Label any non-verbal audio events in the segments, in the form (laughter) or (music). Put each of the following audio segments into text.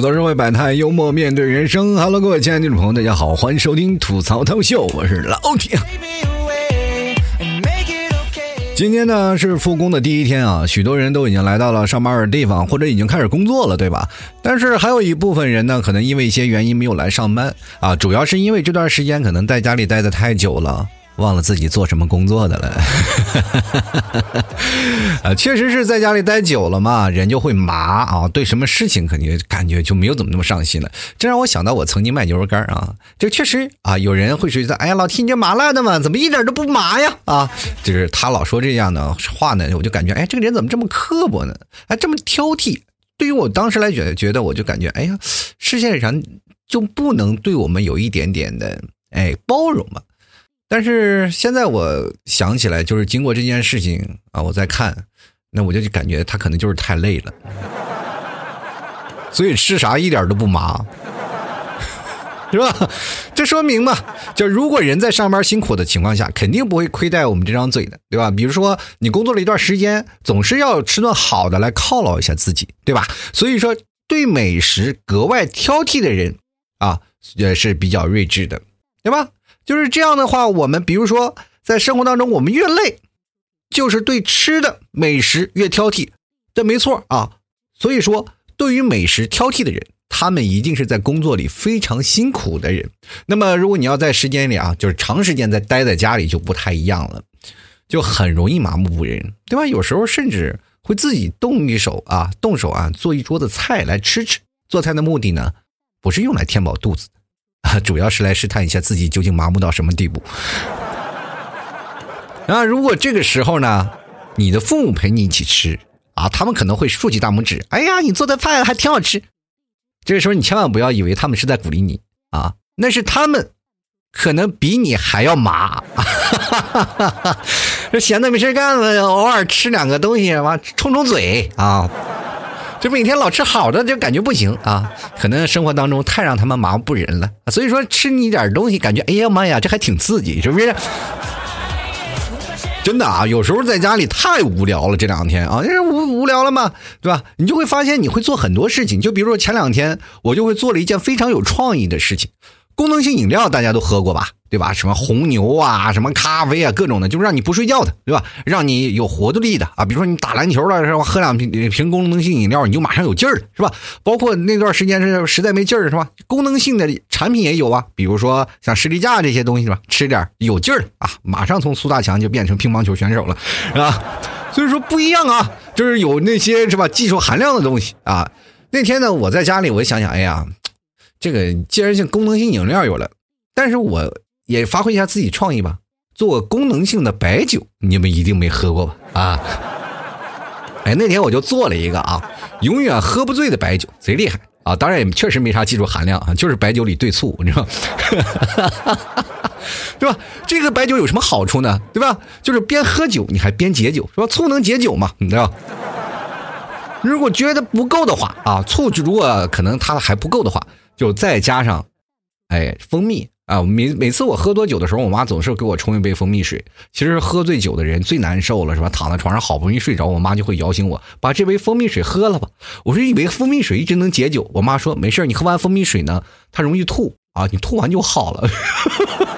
吐槽社会百态，幽默面对人生。Hello，各位亲爱的听众朋友，大家好，欢迎收听吐槽涛秀，我是老铁。今天呢是复工的第一天啊，许多人都已经来到了上班的地方，或者已经开始工作了，对吧？但是还有一部分人呢，可能因为一些原因没有来上班啊，主要是因为这段时间可能在家里待的太久了。忘了自己做什么工作的了，(laughs) 啊，确实是在家里待久了嘛，人就会麻啊，对什么事情肯定感觉就没有怎么那么上心了。这让我想到我曾经卖牛肉干啊，这确实啊，有人会觉得，哎呀，老提你这麻辣的嘛，怎么一点都不麻呀？啊，就是他老说这样的话呢，我就感觉，哎，这个人怎么这么刻薄呢？哎，这么挑剔。对于我当时来觉觉得，我就感觉，哎呀，世界上就不能对我们有一点点的哎包容吗？但是现在我想起来，就是经过这件事情啊，我在看，那我就感觉他可能就是太累了，(laughs) 所以吃啥一点都不麻，(laughs) 是吧？这说明嘛，就如果人在上班辛苦的情况下，肯定不会亏待我们这张嘴的，对吧？比如说你工作了一段时间，总是要吃顿好的来犒劳一下自己，对吧？所以说，对美食格外挑剔的人啊，也是比较睿智的，对吧？就是这样的话，我们比如说在生活当中，我们越累，就是对吃的美食越挑剔，这没错啊。所以说，对于美食挑剔的人，他们一定是在工作里非常辛苦的人。那么，如果你要在时间里啊，就是长时间在待在家里，就不太一样了，就很容易麻木不仁，对吧？有时候甚至会自己动一手啊，动手啊，做一桌子菜来吃吃。做菜的目的呢，不是用来填饱肚子。(laughs) 主要是来试探一下自己究竟麻木到什么地步。啊，如果这个时候呢，你的父母陪你一起吃啊，他们可能会竖起大拇指，哎呀，你做的饭还挺好吃。这个时候你千万不要以为他们是在鼓励你啊，那是他们可能比你还要麻。(laughs) 这闲的没事干了，偶尔吃两个东西，完冲冲嘴啊。就每天老吃好的就感觉不行啊，可能生活当中太让他们麻木不仁了，所以说吃你点东西感觉哎呀妈呀，这还挺刺激，是不是？真的啊，有时候在家里太无聊了，这两天啊，这无无聊了嘛，对吧？你就会发现你会做很多事情，就比如说前两天我就会做了一件非常有创意的事情，功能性饮料大家都喝过吧？对吧？什么红牛啊，什么咖啡啊，各种的，就是让你不睡觉的，对吧？让你有活动力的啊。比如说你打篮球了是吧？喝两瓶瓶功能性饮料，你就马上有劲儿了，是吧？包括那段时间是实在没劲儿是吧？功能性的产品也有啊，比如说像士力架这些东西是吧？吃点有劲儿啊，马上从苏大强就变成乒乓球选手了，是吧？所以说不一样啊，就是有那些是吧？技术含量的东西啊。那天呢，我在家里，我想想，哎呀，这个既然性功能性饮料有了，但是我。也发挥一下自己创意吧，做功能性的白酒，你们一定没喝过吧？啊，(laughs) 哎，那天我就做了一个啊，永远喝不醉的白酒，贼厉害啊！当然也确实没啥技术含量啊，就是白酒里兑醋，你知道，(laughs) 对吧？这个白酒有什么好处呢？对吧？就是边喝酒你还边解酒，是吧？醋能解酒嘛？你知道？如果觉得不够的话啊，醋如果可能它还不够的话，就再加上哎蜂蜜。啊，每每次我喝多酒的时候，我妈总是给我冲一杯蜂蜜水。其实喝醉酒的人最难受了，是吧？躺在床上好不容易睡着，我妈就会摇醒我，把这杯蜂蜜水喝了吧。我说以为蜂蜜水一直能解酒，我妈说没事你喝完蜂蜜水呢，它容易吐啊，你吐完就好了。(laughs)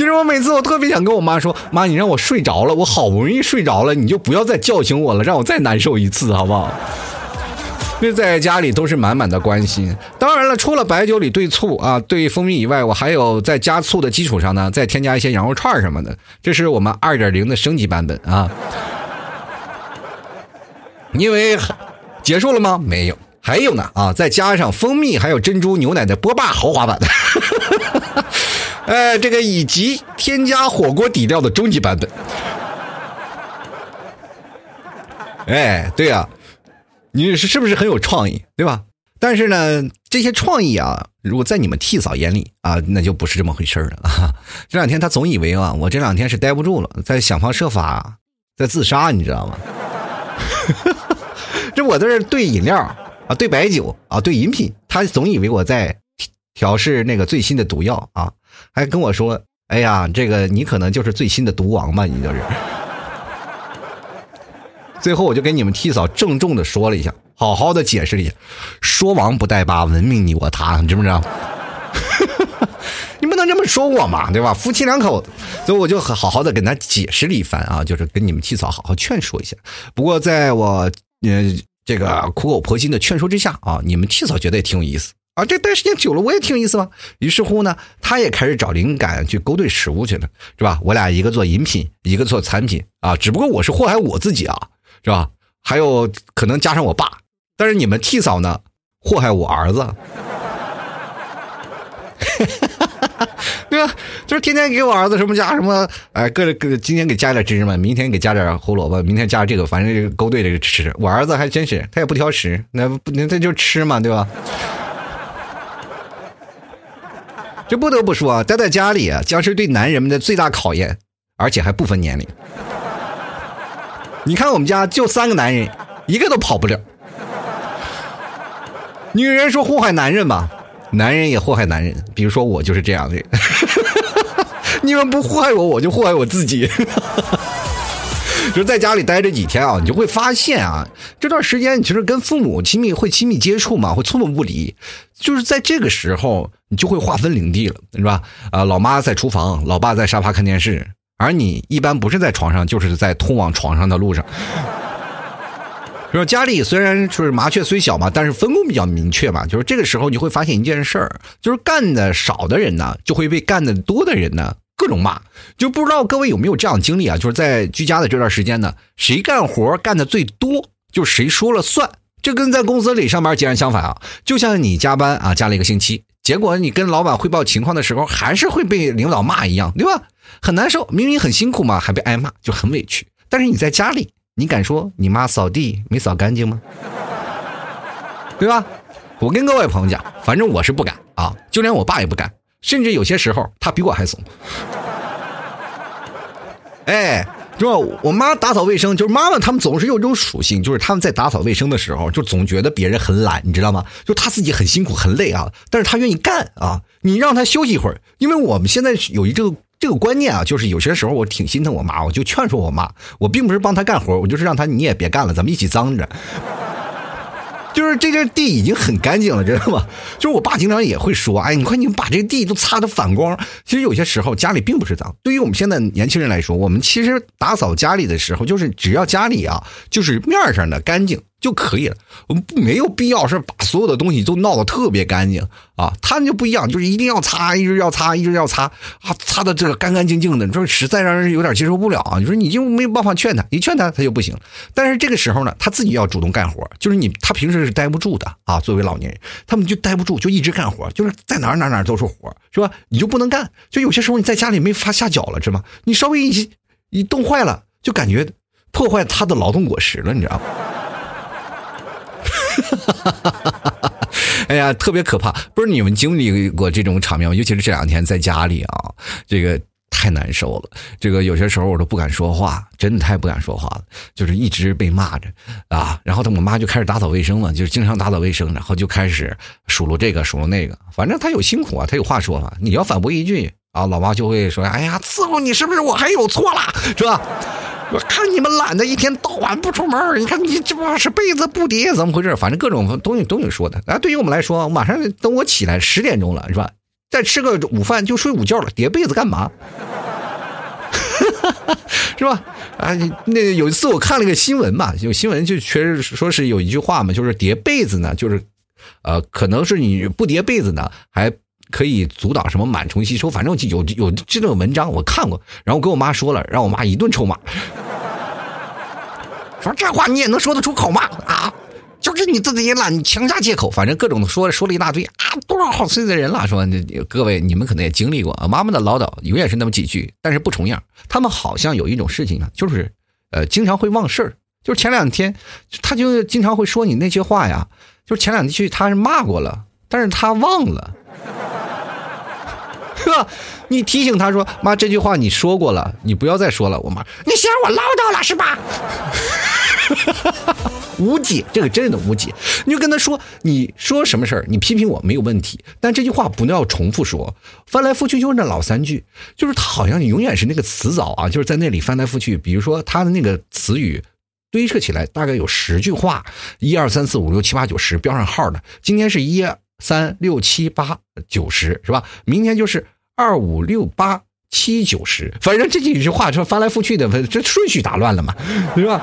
其实我每次我特别想跟我妈说，妈，你让我睡着了，我好不容易睡着了，你就不要再叫醒我了，让我再难受一次，好不好？那在家里都是满满的关心。当然了，除了白酒里兑醋啊、兑蜂蜜以外，我还有在加醋的基础上呢，再添加一些羊肉串什么的。这是我们二点零的升级版本啊。因为结束了吗？没有，还有呢啊！再加上蜂蜜还有珍珠牛奶的波霸豪华版的，哎，这个以及添加火锅底料的终极版本。哎，对呀。你是是不是很有创意，对吧？但是呢，这些创意啊，如果在你们替嫂眼里啊，那就不是这么回事了啊。这两天他总以为啊，我这两天是待不住了，在想方设法在自杀，你知道吗？(laughs) 这我在这兑饮料啊，兑白酒啊，兑饮品，他总以为我在调试那个最新的毒药啊，还跟我说：“哎呀，这个你可能就是最新的毒王吧，你就是。”最后我就给你们替嫂郑重的说了一下，好好的解释一下，说王不带八，文明你我他，你知不知道？(laughs) 你不能这么说我嘛，对吧？夫妻两口子，所以我就好好的跟他解释了一番啊，就是跟你们替嫂好好劝说一下。不过在我呃这个苦口婆心的劝说之下啊，你们替嫂觉得也挺有意思啊。这待时间久了，我也挺有意思嘛。于是乎呢，他也开始找灵感去勾兑食物去了，是吧？我俩一个做饮品，一个做产品啊。只不过我是祸害我自己啊，是吧？还有可能加上我爸，但是你们替嫂呢，祸害我儿子。(laughs) 对吧？就是天天给我儿子什么加什么，哎，各各今天给加点芝麻，明天给加点胡萝卜，明天加这个，反正勾兑这个吃。我儿子还真是，他也不挑食，那不那他就吃嘛，对吧？这不得不说啊，待在家里啊，将是对男人们的最大考验，而且还不分年龄。你看我们家就三个男人，一个都跑不了。女人说祸害男人吧。男人也祸害男人，比如说我就是这样的。(laughs) 你们不祸害我，我就祸害我自己。就在家里待着几天啊，你就会发现啊，这段时间你其实跟父母亲密会亲密接触嘛，会寸步不离。就是在这个时候，你就会划分领地了，是吧？啊，老妈在厨房，老爸在沙发看电视，而你一般不是在床上，就是在通往床上的路上。说家里虽然就是麻雀虽小嘛，但是分工比较明确嘛。就是这个时候你会发现一件事儿，就是干的少的人呢，就会被干的多的人呢各种骂。就不知道各位有没有这样经历啊？就是在居家的这段时间呢，谁干活干的最多，就谁说了算。这跟在公司里上班截然相反啊！就像你加班啊，加了一个星期，结果你跟老板汇报情况的时候，还是会被领导骂一样，对吧？很难受，明明很辛苦嘛，还被挨骂，就很委屈。但是你在家里。你敢说你妈扫地没扫干净吗？对吧？我跟各位朋友讲，反正我是不敢啊，就连我爸也不敢，甚至有些时候他比我还怂。(laughs) 哎，是吧？我妈打扫卫生，就是妈妈他们总是有一种属性，就是他们在打扫卫生的时候，就总觉得别人很懒，你知道吗？就他自己很辛苦很累啊，但是他愿意干啊，你让他休息一会儿，因为我们现在有一这个。这个观念啊，就是有些时候我挺心疼我妈，我就劝说我妈，我并不是帮她干活，我就是让她你也别干了，咱们一起脏着。就是这个地已经很干净了，知道吗？(laughs) 就是我爸经常也会说，哎，你快你把这个地都擦的反光。其实有些时候家里并不是脏，对于我们现在年轻人来说，我们其实打扫家里的时候，就是只要家里啊，就是面上的干净。就可以了，我们没有必要是把所有的东西都闹得特别干净啊。他们就不一样，就是一定要擦，一直要擦，一直要擦啊，擦的这个干干净净的。你说实在让人有点接受不了啊。你说你就没有办法劝他，一劝他他就不行。但是这个时候呢，他自己要主动干活，就是你他平时是待不住的啊。作为老年人，他们就待不住，就一直干活，就是在哪哪哪都是活，是吧？你就不能干。就有些时候你在家里没法下脚了，是吗？你稍微一一冻坏了，就感觉破坏他的劳动果实了，你知道吗？哈哈哈！哎呀，特别可怕！不是你们经历过这种场面吗？尤其是这两天在家里啊，这个太难受了。这个有些时候我都不敢说话，真的太不敢说话了，就是一直被骂着啊。然后他我妈就开始打扫卫生了，就是经常打扫卫生，然后就开始数落这个数落那个。反正他有辛苦啊，他有话说嘛。你要反驳一句啊，老妈就会说：“哎呀，伺候你是不是我还有错了？是吧？”我看你们懒得一天到晚不出门，你看你这不是被子不叠，怎么回事？反正各种东西都有说的。啊，对于我们来说，晚上等我起来十点钟了，是吧？再吃个午饭就睡午觉了，叠被子干嘛？(laughs) 是吧？啊，那有一次我看了个新闻嘛，有新闻就确实说是有一句话嘛，就是叠被子呢，就是呃，可能是你不叠被子呢，还。可以阻挡什么螨虫吸收？反正有有这种文章我看过，然后跟我妈说了，让我妈一顿臭骂，说这话你也能说得出口吗？啊，就是你自己也懒，你强加借口，反正各种说说了一大堆啊，多少好岁的人了，说各位你们可能也经历过啊，妈妈的唠叨永远是那么几句，但是不重样。他们好像有一种事情啊，就是呃经常会忘事儿，就是前两天他就经常会说你那些话呀，就是前两天去他是骂过了，但是他忘了。哥，你提醒他说：“妈，这句话你说过了，你不要再说了。”我妈，你嫌我唠叨了是吧？(laughs) 无解，这个真的无解。你就跟他说：“你说什么事儿？你批评我没有问题，但这句话不要重复说，翻来覆去就是那老三句，就是他好像永远是那个词藻啊，就是在那里翻来覆去。比如说他的那个词语堆砌起来大概有十句话，一二三四五六七八九十标上号的。今天是一三六七八九十，是吧？明天就是二五六八七九十，反正这几句话说翻来覆去的，这顺序打乱了嘛，是吧？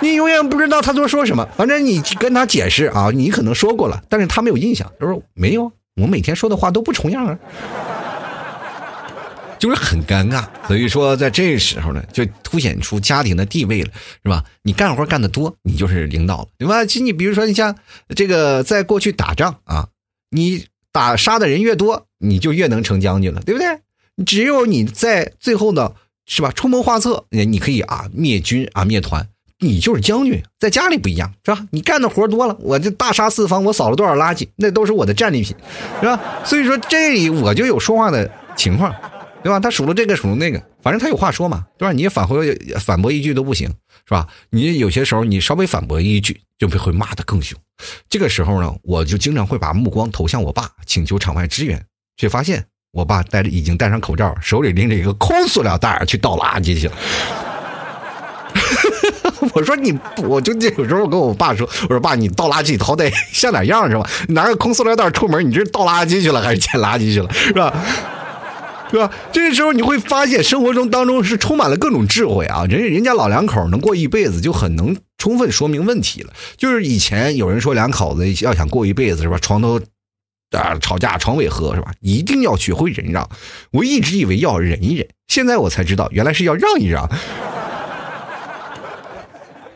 你永远不知道他都说什么，反正你跟他解释啊，你可能说过了，但是他没有印象，他说没有，我每天说的话都不重样啊。(laughs) 就是很尴尬，所以说在这时候呢，就凸显出家庭的地位了，是吧？你干活干得多，你就是领导了，对吧？其实你比如说，你像这个在过去打仗啊，你打杀的人越多，你就越能成将军了，对不对？只有你在最后呢，是吧？出谋划策，你可以啊灭军啊灭团，你就是将军。在家里不一样，是吧？你干的活多了，我就大杀四方，我扫了多少垃圾，那都是我的战利品，是吧？所以说这里我就有说话的情况。对吧？他数了这个，数了那个，反正他有话说嘛，对吧？你反回反驳一句都不行，是吧？你有些时候你稍微反驳一句，就被会骂得更凶。这个时候呢，我就经常会把目光投向我爸，请求场外支援，却发现我爸戴着已经戴上口罩，手里拎着一个空塑料袋去倒垃圾去了。(laughs) 我说你，我就有时候跟我爸说，我说爸，你倒垃圾好歹像点样是吧？拿个空塑料袋出门，你这是倒垃圾去了还是捡垃圾去了，是吧？是吧？这个时候你会发现，生活中当中是充满了各种智慧啊！人人家老两口能过一辈子，就很能充分说明问题了。就是以前有人说两口子要想过一辈子，是吧？床头啊吵架，床尾和，是吧？一定要学会忍让。我一直以为要忍一忍，现在我才知道，原来是要让一让。(laughs)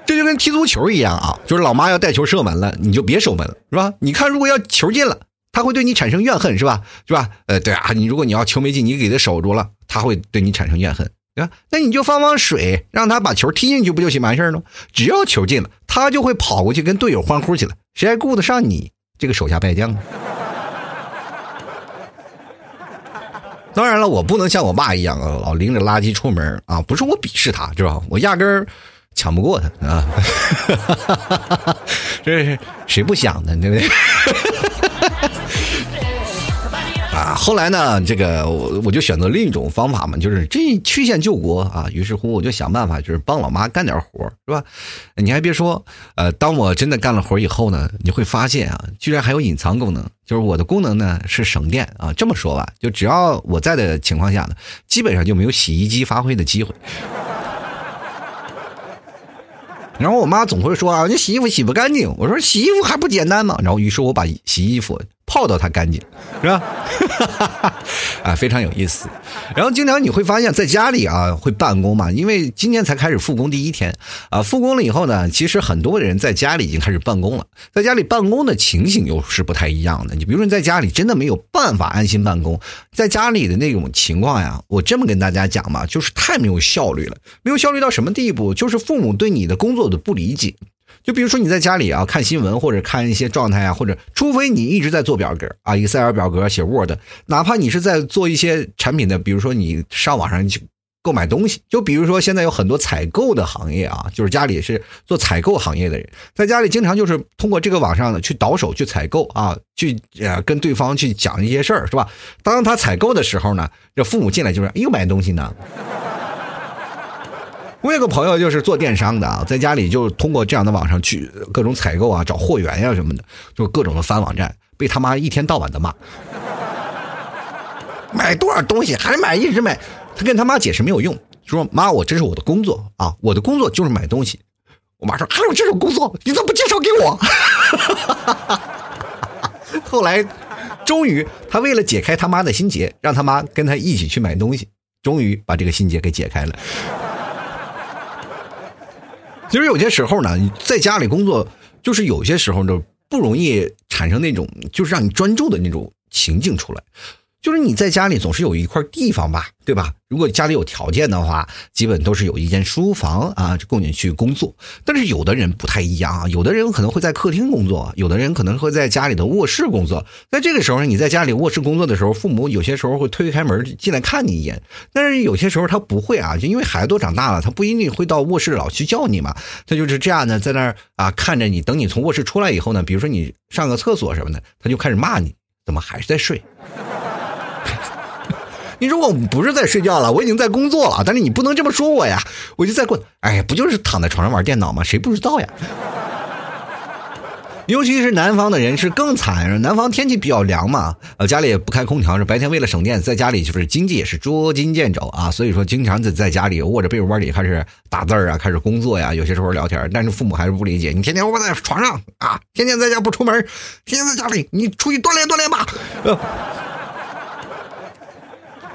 这就跟踢足球一样啊！就是老妈要带球射门了，你就别守门了，是吧？你看，如果要球进了。他会对你产生怨恨，是吧？是吧？呃，对啊，你如果你要球没进，你给他守住了，他会对你产生怨恨，对吧？那你就放放水，让他把球踢进去，不就行完事儿了？只要球进了，他就会跑过去跟队友欢呼起来，谁还顾得上你这个手下败将？(laughs) 当然了，我不能像我爸一样啊，老拎着垃圾出门啊！不是我鄙视他，是吧？我压根儿抢不过他啊！(laughs) 这是谁不想的，对不对？(laughs) 啊，后来呢，这个我我就选择另一种方法嘛，就是这曲线救国啊。于是乎，我就想办法，就是帮老妈干点活，是吧？你还别说，呃，当我真的干了活以后呢，你会发现啊，居然还有隐藏功能，就是我的功能呢是省电啊。这么说吧，就只要我在的情况下呢，基本上就没有洗衣机发挥的机会。(laughs) 然后我妈总会说啊，你洗衣服洗不干净。我说洗衣服还不简单吗？然后于是我把洗衣服泡到它干净，是吧？(laughs) 啊，非常有意思。然后经常你会发现在家里啊会办公嘛，因为今天才开始复工第一天啊，复工了以后呢，其实很多人在家里已经开始办公了。在家里办公的情形又是不太一样的。你比如说你在家里真的没有办法安心办公，在家里的那种情况呀，我这么跟大家讲嘛，就是太没有效率了。没有效率到什么地步？就是父母对你的工作的不理解。就比如说你在家里啊看新闻或者看一些状态啊，或者除非你一直在做表格啊，Excel 表格写 Word，哪怕你是在做一些产品的，比如说你上网上去购买东西，就比如说现在有很多采购的行业啊，就是家里是做采购行业的人，在家里经常就是通过这个网上的去倒手去采购啊，去呃跟对方去讲一些事儿，是吧？当他采购的时候呢，这父母进来就是又买东西呢。我有个朋友就是做电商的啊，在家里就通过这样的网上去各种采购啊，找货源呀什么的，就各种的翻网站，被他妈一天到晚的骂，买多少东西还买一直买，他跟他妈解释没有用，说妈我这是我的工作啊，我的工作就是买东西。我妈说还有这种工作，你怎么不介绍给我？(laughs) 后来终于他为了解开他妈的心结，让他妈跟他一起去买东西，终于把这个心结给解开了。其实有些时候呢，在家里工作，就是有些时候就不容易产生那种就是让你专注的那种情境出来。就是你在家里总是有一块地方吧，对吧？如果家里有条件的话，基本都是有一间书房啊，供你去工作。但是有的人不太一样啊，有的人可能会在客厅工作，有的人可能会在家里的卧室工作。在这个时候，你在家里卧室工作的时候，父母有些时候会推开门进来看你一眼，但是有些时候他不会啊，就因为孩子都长大了，他不一定会到卧室老去叫你嘛。他就是这样的，在那儿啊看着你，等你从卧室出来以后呢，比如说你上个厕所什么的，他就开始骂你，怎么还是在睡？你说我不是在睡觉了，我已经在工作了，但是你不能这么说我呀，我就在过，哎，不就是躺在床上玩电脑吗？谁不知道呀？(laughs) 尤其是南方的人是更惨，南方天气比较凉嘛，呃，家里也不开空调，是白天为了省电，在家里就是经济也是捉襟见肘啊，所以说经常在在家里窝着被窝里开始打字啊，开始工作呀，有些时候聊天，但是父母还是不理解，你天天窝在床上啊，天天在家不出门，天天在家里，你出去锻炼锻炼吧。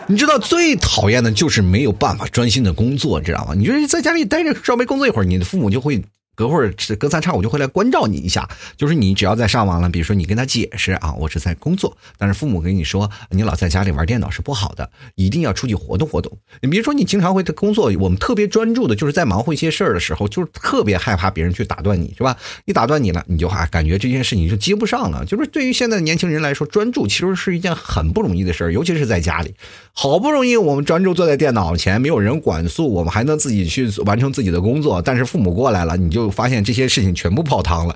你知道最讨厌的就是没有办法专心的工作，知道吗？你就在家里待着稍微工作一会儿，你的父母就会。隔会儿隔三差五就会来关照你一下，就是你只要在上网了，比如说你跟他解释啊，我是在工作，但是父母跟你说，你老在家里玩电脑是不好的，一定要出去活动活动。你比如说你经常会工作，我们特别专注的，就是在忙活一些事儿的时候，就是特别害怕别人去打断你，是吧？一打断你了，你就还感觉这件事情就接不上了。就是对于现在的年轻人来说，专注其实是一件很不容易的事儿，尤其是在家里，好不容易我们专注坐在电脑前，没有人管束，我们还能自己去完成自己的工作，但是父母过来了，你就。发现这些事情全部泡汤了，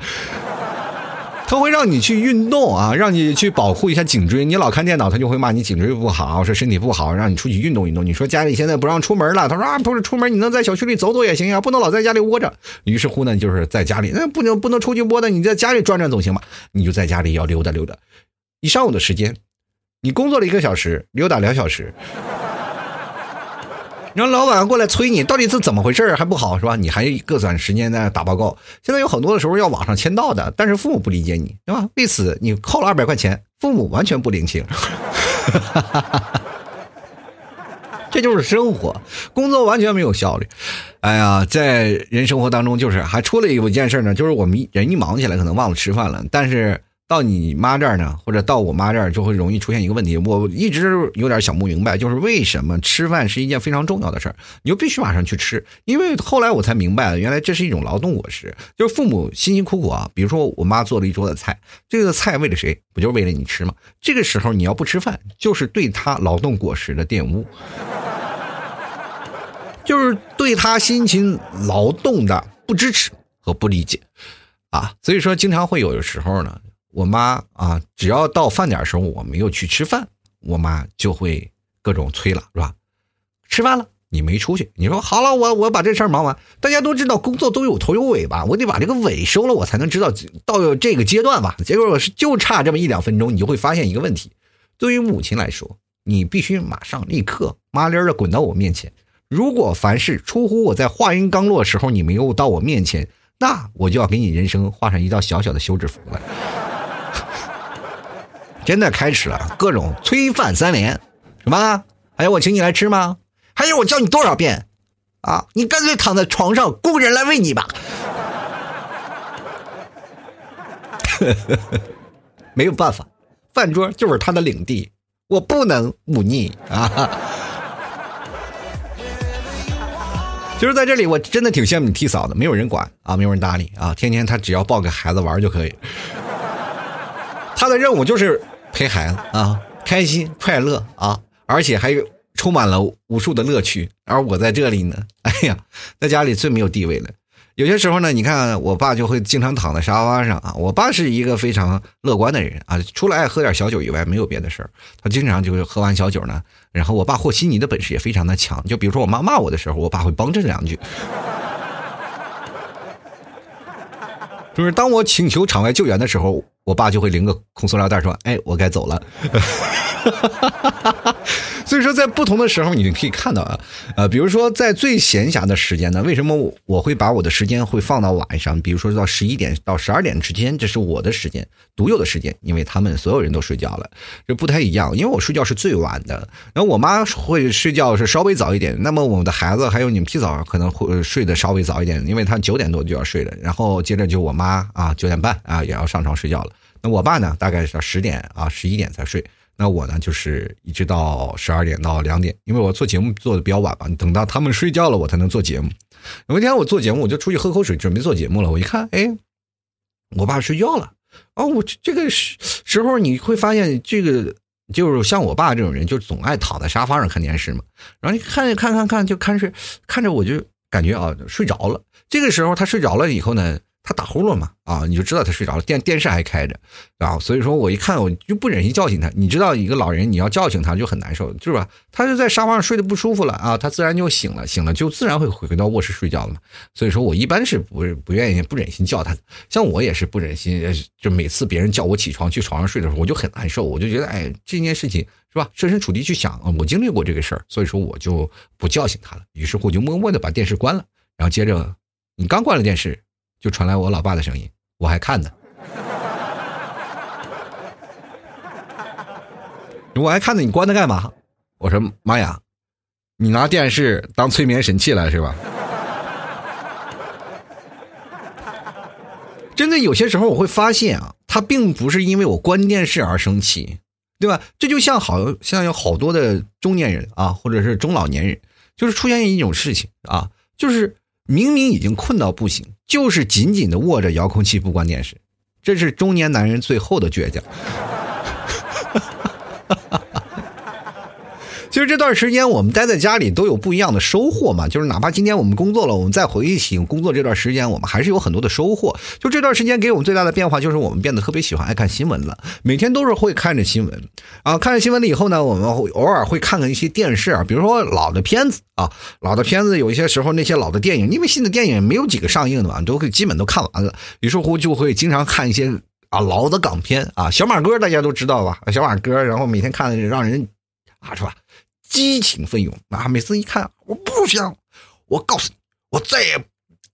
他会让你去运动啊，让你去保护一下颈椎。你老看电脑，他就会骂你颈椎不好，说身体不好，让你出去运动运动。你说家里现在不让出门了，他说啊，不是出门，你能在小区里走走也行呀，不能老在家里窝着。于是乎呢，就是在家里，那不能不能出去窝的，你在家里转转总行吧？你就在家里要溜达溜达，一上午的时间，你工作了一个小时，溜达两小时。让老板过来催你，到底是怎么回事还不好是吧？你还各短时间在那打报告。现在有很多的时候要网上签到的，但是父母不理解你，对吧？为此你扣了二百块钱，父母完全不领情。(laughs) 这就是生活，工作完全没有效率。哎呀，在人生活当中，就是还出了一件事呢，就是我们人一忙起来，可能忘了吃饭了，但是。到你妈这儿呢，或者到我妈这儿，就会容易出现一个问题。我一直有点想不明白，就是为什么吃饭是一件非常重要的事儿，你就必须马上去吃。因为后来我才明白，原来这是一种劳动果实，就是父母辛辛苦苦啊。比如说我妈做了一桌子菜，这个菜为了谁？不就是为了你吃吗？这个时候你要不吃饭，就是对他劳动果实的玷污，就是对他辛勤劳动的不支持和不理解啊。所以说，经常会有的时候呢。我妈啊，只要到饭点的时候我没有去吃饭，我妈就会各种催了，是吧？吃饭了，你没出去，你说好了，我我把这事儿忙完。大家都知道工作都有头有尾吧，我得把这个尾收了，我才能知道到这个阶段吧。结果我是就差这么一两分钟，你就会发现一个问题：对于母亲来说，你必须马上立刻麻溜儿的滚到我面前。如果凡事出乎我在话音刚落的时候你没有到我面前，那我就要给你人生画上一道小小的休止符了。真的开始了各种催饭三连，什么？还有我请你来吃吗？还有我叫你多少遍？啊，你干脆躺在床上雇人来喂你吧。(laughs) 没有办法，饭桌就是他的领地，我不能忤逆啊。(laughs) 其实在这里，我真的挺羡慕你替嫂的，没有人管啊，没有人搭理啊，天天他只要抱个孩子玩就可以。(laughs) 他的任务就是。陪孩子啊，开心快乐啊，而且还充满了无数的乐趣。而我在这里呢，(laughs) 哎呀，在家里最没有地位了。有些时候呢，你看我爸就会经常躺在沙发上啊。我爸是一个非常乐观的人啊，除了爱喝点小酒以外，没有别的事儿。他经常就是喝完小酒呢，然后我爸和稀泥的本事也非常的强。就比如说我妈骂我的时候，我爸会帮衬两句。(laughs) 就是当我请求场外救援的时候。我爸就会拎个空塑料袋说：“哎，我该走了。” (laughs) 所以说，在不同的时候，你可以看到啊，呃，比如说在最闲暇的时间呢，为什么我会把我的时间会放到晚上？比如说到十一点到十二点之间，这是我的时间，独有的时间，因为他们所有人都睡觉了，这不太一样。因为我睡觉是最晚的，然后我妈会睡觉是稍微早一点。那么我们的孩子还有你们提早上可能会睡得稍微早一点，因为他九点多就要睡了，然后接着就我妈啊九点半啊也要上床睡觉了。那我爸呢，大概是到十点啊十一点才睡。那我呢，就是一直到十二点到两点，因为我做节目做的比较晚嘛，等到他们睡觉了，我才能做节目。有一天我做节目，我就出去喝口水，准备做节目了。我一看，哎，我爸睡觉了。哦，我这个时时候你会发现，这个就是像我爸这种人，就总爱躺在沙发上看电视嘛。然后你看看看看，就看睡，看着我就感觉啊睡着了。这个时候他睡着了以后呢，他打呼噜嘛，啊，你就知道他睡着了，电电视还开着，啊，所以说我一看我就不忍心叫醒他。你知道一个老人你要叫醒他就很难受，是吧？他就在沙发上睡得不舒服了啊，他自然就醒了，醒了就自然会回到卧室睡觉了嘛。所以说我一般是不不愿意不忍心叫他的，像我也是不忍心，就每次别人叫我起床去床上睡的时候，我就很难受，我就觉得哎这件事情是吧？设身处地去想，我经历过这个事儿，所以说我就不叫醒他了。于是乎就默默的把电视关了，然后接着你刚关了电视。就传来我老爸的声音，我还看呢。我还看呢，你关它干嘛？我说妈呀，你拿电视当催眠神器了是吧？(laughs) 真的有些时候我会发现啊，他并不是因为我关电视而生气，对吧？这就像好像有好多的中年人啊，或者是中老年人，就是出现一种事情啊，就是。明明已经困到不行，就是紧紧的握着遥控器不关电视，这是中年男人最后的倔强。其实这段时间我们待在家里都有不一样的收获嘛，就是哪怕今天我们工作了，我们再回忆起工作这段时间，我们还是有很多的收获。就这段时间给我们最大的变化，就是我们变得特别喜欢爱看新闻了，每天都是会看着新闻啊，看着新闻了以后呢，我们会偶尔会看看一些电视啊，比如说老的片子啊，老的片子有一些时候那些老的电影，因为新的电影没有几个上映的嘛，都会基本都看完了，于是乎就会经常看一些啊老的港片啊，小马哥大家都知道吧，小马哥，然后每天看让人啊是吧？激情奋勇啊！每次一看，我不想，我告诉你，我再也，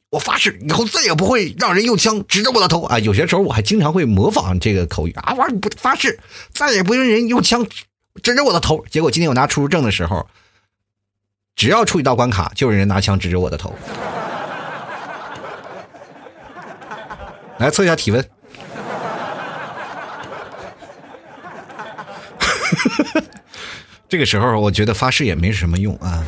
我发誓以后再也不会让人用枪指着我的头啊！有些时候我还经常会模仿这个口语啊！我不发誓再也不让人用枪指着我的头。结果今天我拿出入证的时候，只要出一道关卡，就有人拿枪指着我的头。来测一下体温。这个时候，我觉得发誓也没什么用啊。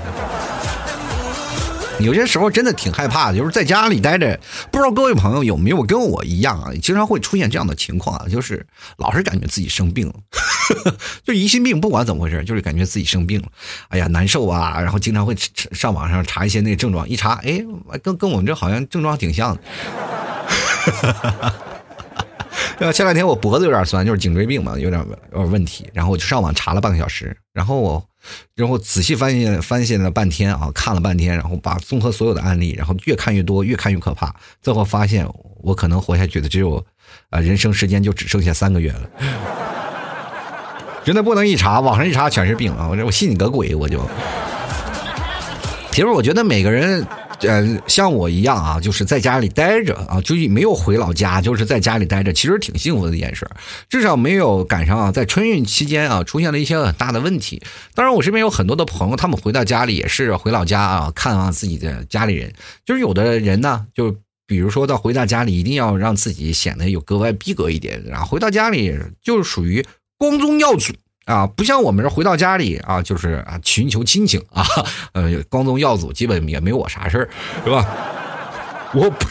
有些时候真的挺害怕的，就是在家里待着。不知道各位朋友有没有跟我一样啊？经常会出现这样的情况啊，就是老是感觉自己生病了，(laughs) 就疑心病，不管怎么回事，就是感觉自己生病了。哎呀，难受啊！然后经常会上网上查一些那个症状，一查，哎，跟跟我们这好像症状挺像的。前两天我脖子有点酸，就是颈椎病嘛，有点有点问题。然后我就上网查了半个小时，然后我，然后仔细翻现翻现了半天啊，看了半天，然后把综合所有的案例，然后越看越多，越看越可怕。最后发现我可能活下去的只有，啊，人生时间就只剩下三个月了。真的不能一查，网上一查全是病啊！我这我信你个鬼！我就，其实我觉得每个人。呃，像我一样啊，就是在家里待着啊，就没有回老家，就是在家里待着，其实挺幸福的一件事至少没有赶上啊，在春运期间啊，出现了一些很大的问题。当然，我身边有很多的朋友，他们回到家里也是回老家啊，看望自己的家里人。就是有的人呢，就比如说到回到家里，一定要让自己显得有格外逼格一点，然后回到家里就是属于光宗耀祖。啊，不像我们这回到家里啊，就是啊寻求亲情啊，呃，光宗耀祖，基本也没我啥事儿，是吧？我不，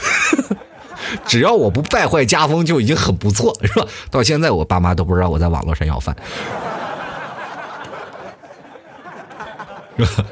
(laughs) 只要我不败坏家风，就已经很不错，是吧？到现在我爸妈都不知道我在网络上要饭，是吧？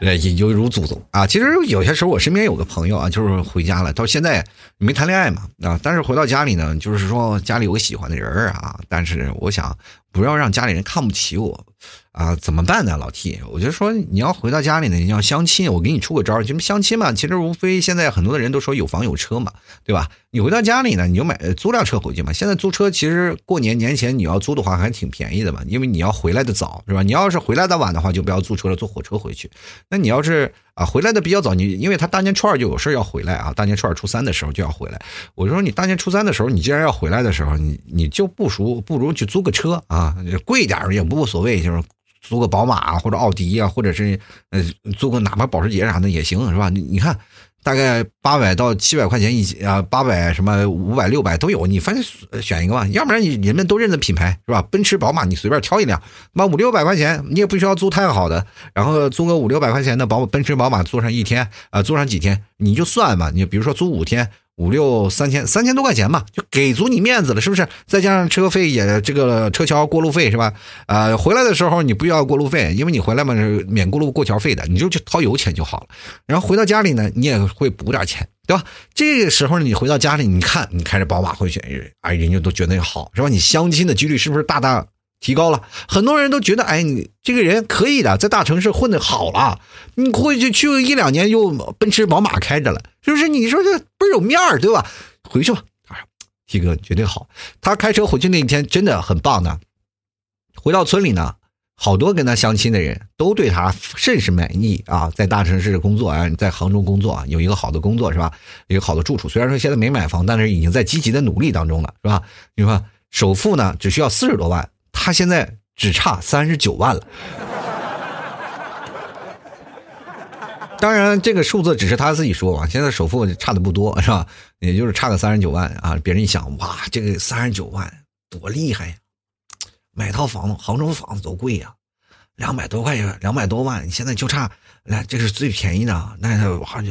呃，也犹如祖宗啊。其实有些时候，我身边有个朋友啊，就是回家了，到现在没谈恋爱嘛啊，但是回到家里呢，就是说家里有个喜欢的人啊，但是我想。不要让家里人看不起我，啊，怎么办呢，老 T？我就说你要回到家里呢，你要相亲，我给你出个招儿，就相亲嘛。其实无非现在很多的人都说有房有车嘛，对吧？你回到家里呢，你就买租辆车回去嘛。现在租车其实过年年前你要租的话还挺便宜的嘛，因为你要回来的早，是吧？你要是回来的晚的话，就不要租车了，坐火车回去。那你要是啊回来的比较早，你因为他大年初二就有事要回来啊，大年初二初三的时候就要回来。我就说你大年初三的时候，你既然要回来的时候，你你就不如，不如去租个车啊。啊，贵点也无所谓，就是租个宝马啊或者奥迪啊，或者是呃租个哪怕保时捷啥的也行，是吧？你你看，大概八百到七百块钱一啊，八百什么五百六百都有，你反正选一个吧。要不然你人们都认得品牌是吧？奔驰、宝马你随便挑一辆，那五六百块钱你也不需要租太好的，然后租个五六百块钱的宝奔驰、宝马坐上一天啊，坐上几天你就算嘛。你比如说租五天。五六三千三千多块钱吧，就给足你面子了，是不是？再加上车费也这个车桥过路费是吧？呃，回来的时候你不要过路费，因为你回来嘛免过路过桥费的，你就去掏油钱就好了。然后回到家里呢，你也会补点钱，对吧？这个时候你回到家里，你看你开着宝马回去，哎，人家都觉得好，是吧？你相亲的几率是不是大大？提高了，很多人都觉得，哎，你这个人可以的，在大城市混的好了，你回去去一两年又奔驰宝马开着了，是不是？你说这倍儿有面儿，对吧？回去吧，T 哥绝对好。他开车回去那一天真的很棒的。回到村里呢，好多跟他相亲的人都对他甚是满意啊，在大城市工作啊，在杭州工作，有一个好的工作是吧？一个好的住处，虽然说现在没买房，但是已经在积极的努力当中了，是吧？你说首付呢，只需要四十多万。他现在只差三十九万了，当然这个数字只是他自己说啊。现在首付差的不多，是吧？也就是差个三十九万啊。别人一想，哇，这个三十九万多厉害呀！买套房子，杭州房子多贵呀，两百多块钱，两百多万。现在就差，来，这是最便宜的，那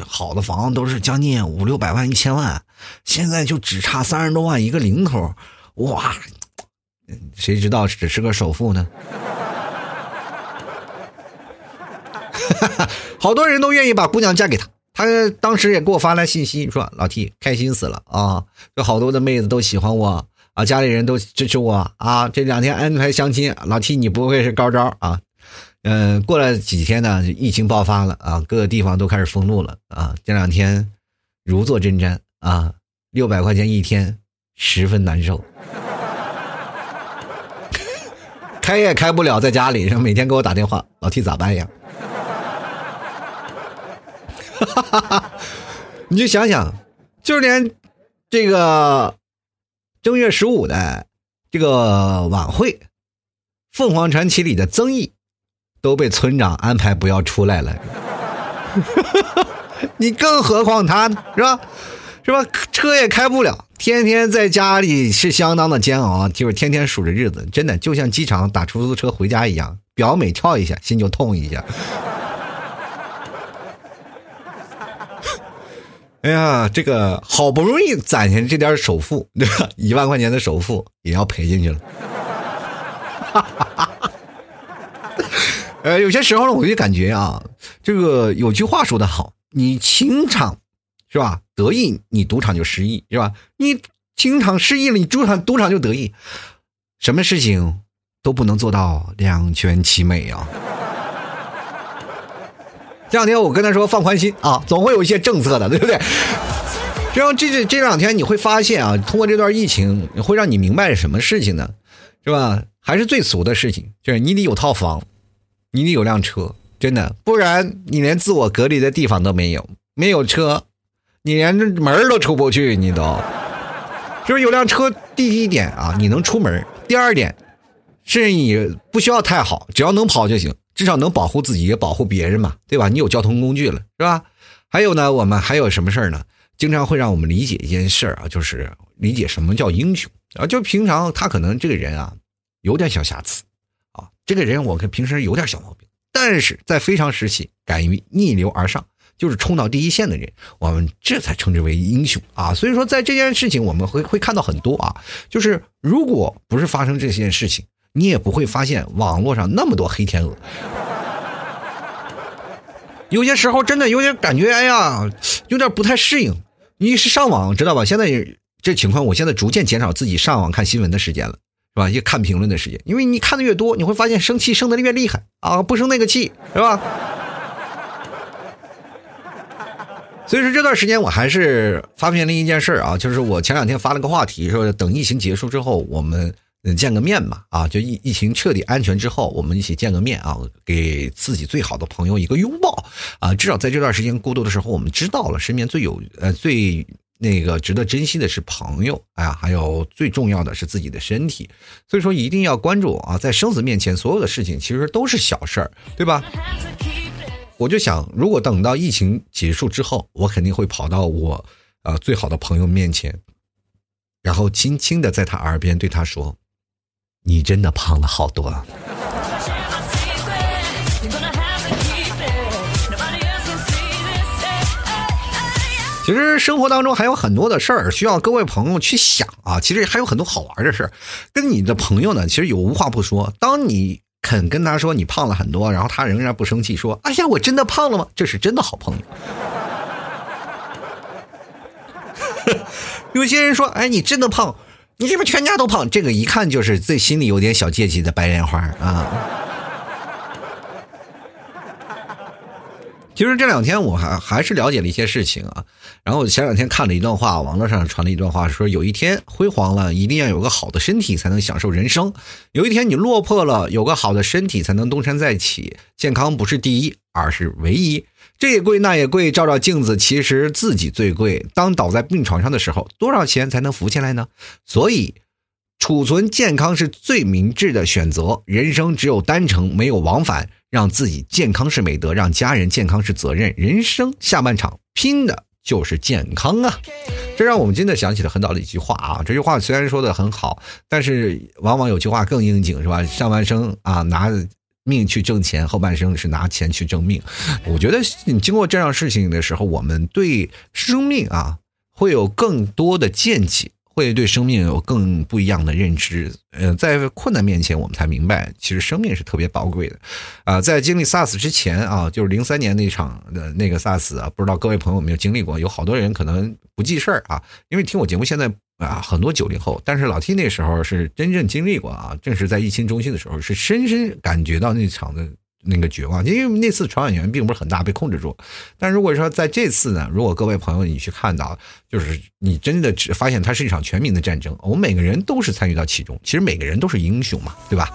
好的房子都是将近五六百万、一千万，现在就只差三十多万一个零头，哇！谁知道只是个首付呢？(laughs) 好多人都愿意把姑娘嫁给他。他当时也给我发来信息说：“老 T 开心死了啊！有好多的妹子都喜欢我啊，家里人都支持我啊。这两天安排相亲，老 T 你不会是高招啊？嗯，过了几天呢，疫情爆发了啊，各个地方都开始封路了啊。这两天如坐针毡啊，六百块钱一天，十分难受。”开也开不了，在家里，然 (laughs) 后每天给我打电话，老 T 咋办呀？(laughs) 你就想想，就连这个正月十五的这个晚会，凤凰传奇里的曾毅都被村长安排不要出来了，(laughs) 你更何况他呢，是吧？是吧？车也开不了。天天在家里是相当的煎熬，就是天天数着日子，真的就像机场打出租车回家一样，表每跳一下，心就痛一下。(laughs) 哎呀，这个好不容易攒下这点首付，对吧？一万块钱的首付也要赔进去了。(laughs) 呃，有些时候呢，我就感觉啊，这个有句话说的好，你情场。是吧？得意你赌场就失意，是吧？你情场失意了，你赌场赌场就得意，什么事情都不能做到两全其美啊！这两天我跟他说放宽心啊，总会有一些政策的，对不对？然后这这这两天你会发现啊，通过这段疫情，会让你明白什么事情呢？是吧？还是最俗的事情，就是你得有套房，你得有辆车，真的，不然你连自我隔离的地方都没有，没有车。你连这门都出不去，你都，就是有辆车。第一点啊，你能出门；第二点，是你不需要太好，只要能跑就行，至少能保护自己也保护别人嘛，对吧？你有交通工具了，是吧？还有呢，我们还有什么事儿呢？经常会让我们理解一件事儿啊，就是理解什么叫英雄啊。就平常他可能这个人啊，有点小瑕疵啊，这个人我看平时有点小毛病，但是在非常时期敢于逆流而上。就是冲到第一线的人，我们这才称之为英雄啊！所以说，在这件事情，我们会会看到很多啊。就是如果不是发生这件事情，你也不会发现网络上那么多黑天鹅。有些时候真的有点感觉，哎呀，有点不太适应。你是上网知道吧？现在这情况，我现在逐渐减少自己上网看新闻的时间了，是吧？也看评论的时间，因为你看的越多，你会发现生气生的越厉害啊！不生那个气，是吧？所以说这段时间我还是发现了一件事儿啊，就是我前两天发了个话题，说等疫情结束之后，我们见个面吧，啊，就疫疫情彻底安全之后，我们一起见个面啊，给自己最好的朋友一个拥抱啊，至少在这段时间孤独的时候，我们知道了身边最有呃最那个值得珍惜的是朋友，哎呀，还有最重要的是自己的身体，所以说一定要关注啊，在生死面前，所有的事情其实都是小事儿，对吧？我就想，如果等到疫情结束之后，我肯定会跑到我，呃，最好的朋友面前，然后轻轻的在他耳边对他说：“你真的胖了好多。” (laughs) 其实生活当中还有很多的事儿需要各位朋友去想啊。其实还有很多好玩的事儿，跟你的朋友呢，其实有无话不说。当你肯跟他说你胖了很多，然后他仍然不生气，说：“哎呀，我真的胖了吗？”这是真的好朋友。(laughs) 有些人说：“哎，你真的胖，你是不是全家都胖？”这个一看就是最心里有点小芥蒂的白莲花啊。其实这两天我还还是了解了一些事情啊，然后前两天看了一段话，网络上传了一段话，说有一天辉煌了，一定要有个好的身体才能享受人生；有一天你落魄了，有个好的身体才能东山再起。健康不是第一，而是唯一。这也贵，那也贵，照照镜子，其实自己最贵。当倒在病床上的时候，多少钱才能浮起来呢？所以，储存健康是最明智的选择。人生只有单程，没有往返。让自己健康是美德，让家人健康是责任。人生下半场拼的就是健康啊！这让我们真的想起了很早的一句话啊。这句话虽然说的很好，但是往往有句话更应景，是吧？上半生啊拿命去挣钱，后半生是拿钱去挣命。我觉得你经过这样事情的时候，我们对生命啊会有更多的见解。会对生命有更不一样的认知。嗯，在困难面前，我们才明白，其实生命是特别宝贵的。啊，在经历 SARS 之前啊，就是零三年那场的那个 SARS 啊，不知道各位朋友有没有经历过？有好多人可能不记事儿啊，因为听我节目现在啊，很多九零后，但是老 T 那时候是真正经历过啊，正是在疫情中心的时候，是深深感觉到那场的。那个绝望，因为那次传染源并不是很大，被控制住。但如果说在这次呢，如果各位朋友你去看到，就是你真的只发现它是一场全民的战争，我们每个人都是参与到其中，其实每个人都是英雄嘛，对吧？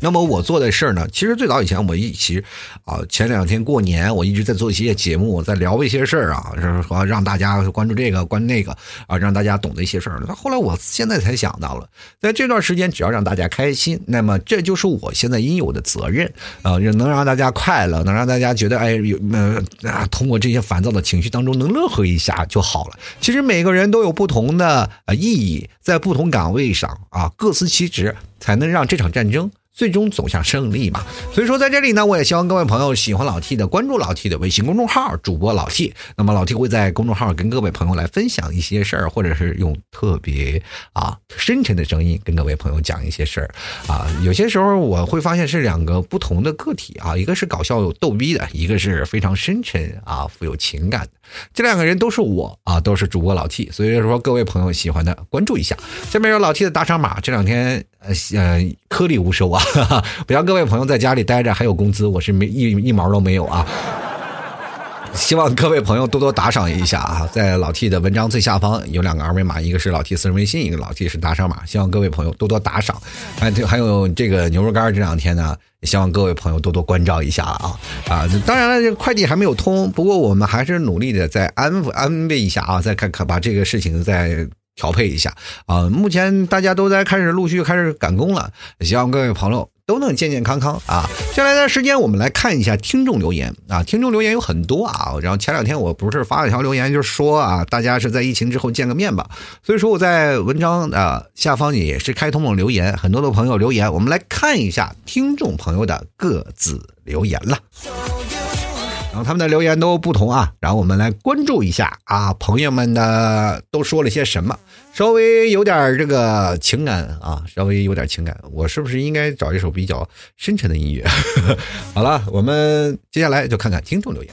那么我做的事儿呢？其实最早以前我一起啊，前两天过年，我一直在做一些节目，在聊一些事儿啊，就是说让大家关注这个，关注那个啊，让大家懂得一些事儿。那后来我现在才想到了，在这段时间，只要让大家开心，那么这就是我现在应有的责任啊，能让大家快乐，能让大家觉得哎有呃啊，通过这些烦躁的情绪当中能乐呵一下就好了。其实每个人都有不同的呃意义，在不同岗位上啊，各司其职，才能让这场战争。最终走向胜利嘛，所以说在这里呢，我也希望各位朋友喜欢老 T 的，关注老 T 的微信公众号，主播老 T。那么老 T 会在公众号跟各位朋友来分享一些事儿，或者是用特别啊深沉的声音跟各位朋友讲一些事儿啊。有些时候我会发现是两个不同的个体啊，一个是搞笑逗逼的，一个是非常深沉啊富有情感的。这两个人都是我啊，都是主播老 T。所以说各位朋友喜欢的关注一下。下面有老 T 的打赏码，这两天呃呃颗粒无收啊。不要各位朋友在家里待着还有工资，我是没一一毛都没有啊！希望各位朋友多多打赏一下啊，在老 T 的文章最下方有两个二维码，一个是老 T 私人微信，一个老 T 是打赏码，希望各位朋友多多打赏。还还有这个牛肉干这两天呢，希望各位朋友多多关照一下啊啊！当然了，这快递还没有通，不过我们还是努力的在安抚安慰一下啊，再看看把这个事情再。调配一下啊！目前大家都在开始陆续开始赶工了，希望各位朋友都能健健康康啊！接下来的时间，我们来看一下听众留言啊！听众留言有很多啊，然后前两天我不是发了条留言，就是说啊，大家是在疫情之后见个面吧，所以说我在文章啊下方也是开通了留言，很多的朋友留言，我们来看一下听众朋友的各自留言了。然后他们的留言都不同啊，然后我们来关注一下啊，朋友们的都说了些什么，稍微有点这个情感啊，稍微有点情感，我是不是应该找一首比较深沉的音乐？(laughs) 好了，我们接下来就看看听众留言。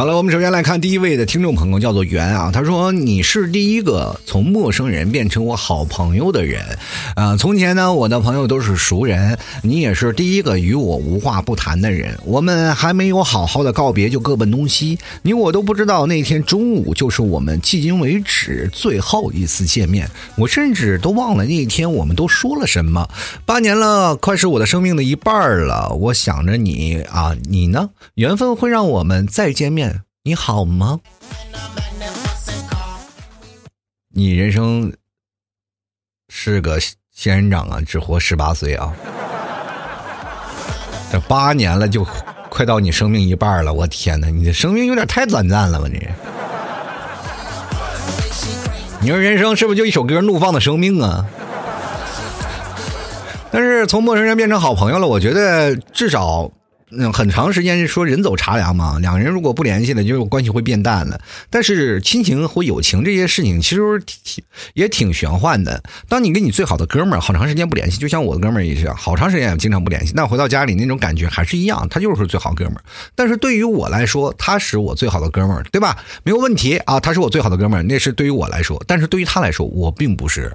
好了，我们首先来看第一位的听众朋友，叫做袁啊。他说：“你是第一个从陌生人变成我好朋友的人，啊，从前呢，我的朋友都是熟人，你也是第一个与我无话不谈的人。我们还没有好好的告别就各奔东西，你我都不知道那天中午就是我们迄今为止最后一次见面。我甚至都忘了那一天我们都说了什么。八年了，快是我的生命的一半了。我想着你啊，你呢？缘分会让我们再见面。”你好吗？你人生是个仙人掌啊，只活十八岁啊！这八年了就快到你生命一半了，我天哪，你的生命有点太短暂了吧？你，你说人生是不是就一首歌《怒放的生命》啊？但是从陌生人变成好朋友了，我觉得至少。嗯，很长时间说人走茶凉嘛，两个人如果不联系了，就关系会变淡了。但是亲情或友情这些事情，其实挺也挺玄幻的。当你跟你最好的哥们儿好长时间不联系，就像我的哥们儿也是，好长时间也经常不联系，但回到家里那种感觉还是一样，他就是最好哥们儿。但是对于我来说，他是我最好的哥们儿，对吧？没有问题啊，他是我最好的哥们儿，那是对于我来说。但是对于他来说，我并不是。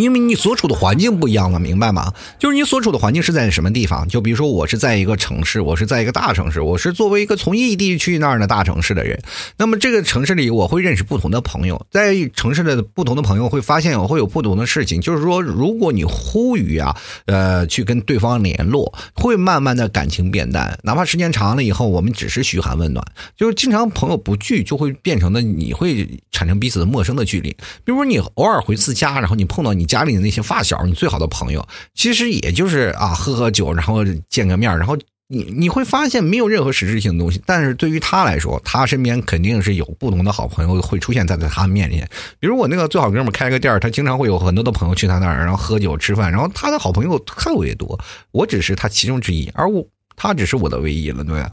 因为你所处的环境不一样了，明白吗？就是你所处的环境是在什么地方？就比如说，我是在一个城市，我是在一个大城市，我是作为一个从异地去那儿的大城市的人。那么这个城市里，我会认识不同的朋友，在城市的不同的朋友会发现我会有不同的事情。就是说，如果你呼吁啊，呃，去跟对方联络，会慢慢的感情变淡，哪怕时间长了以后，我们只是嘘寒问暖，就是经常朋友不聚，就会变成的你会产生彼此的陌生的距离。比如说你偶尔回次家，然后你碰到你。家里的那些发小，你最好的朋友，其实也就是啊，喝喝酒，然后见个面，然后你你会发现没有任何实质性的东西。但是对于他来说，他身边肯定是有不同的好朋友会出现在在他面前。比如我那个最好哥们开个店他经常会有很多的朋友去他那儿，然后喝酒吃饭，然后他的好朋友特别多，我只是他其中之一，而我他只是我的唯一了，对。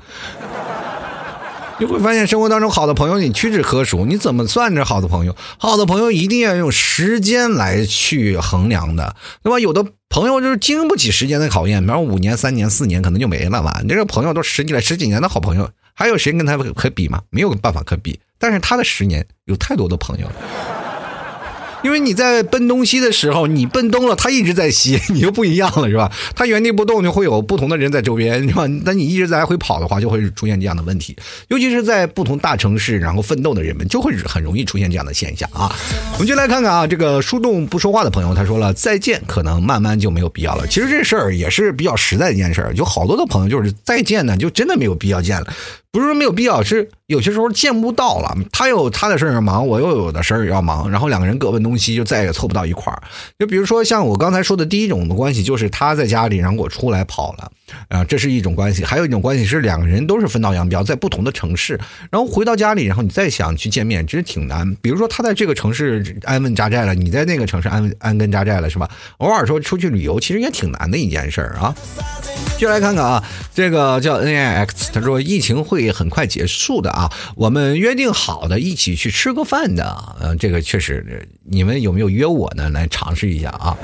你会发现生活当中好的朋友你屈指可数，你怎么算着好的朋友？好的朋友一定要用时间来去衡量的，对吧？有的朋友就是经不起时间的考验，比方五年、三年、四年可能就没了吧。你这个朋友都十几来十几年的好朋友，还有谁跟他可比吗？没有办法可比。但是他的十年有太多的朋友。因为你在奔东西的时候，你奔东了，他一直在西，(laughs) 你就不一样了，是吧？他原地不动，就会有不同的人在周边，是吧？那你一直在来回跑的话，就会出现这样的问题。尤其是在不同大城市，然后奋斗的人们，就会很容易出现这样的现象啊。我们就来看看啊，这个树洞不说话的朋友，他说了再见，可能慢慢就没有必要了。其实这事儿也是比较实在的一件事儿，有好多的朋友就是再见呢，就真的没有必要见了。不是说没有必要，是有些时候见不到了。他有他的事儿要忙，我又有的事儿要忙，然后两个人各奔东西，就再也凑不到一块儿。就比如说像我刚才说的第一种的关系，就是他在家里，然后我出来跑了，啊，这是一种关系。还有一种关系是两个人都是分道扬镳，在不同的城市，然后回到家里，然后你再想去见面，其实挺难。比如说他在这个城市安稳扎寨了，你在那个城市安安根扎寨了，是吧？偶尔说出去旅游，其实也挺难的一件事儿啊。就来看看啊，这个叫 N I X，他说疫情会也很快结束的啊，我们约定好的一起去吃个饭的，嗯，这个确实，你们有没有约我呢？来尝试一下啊。(laughs)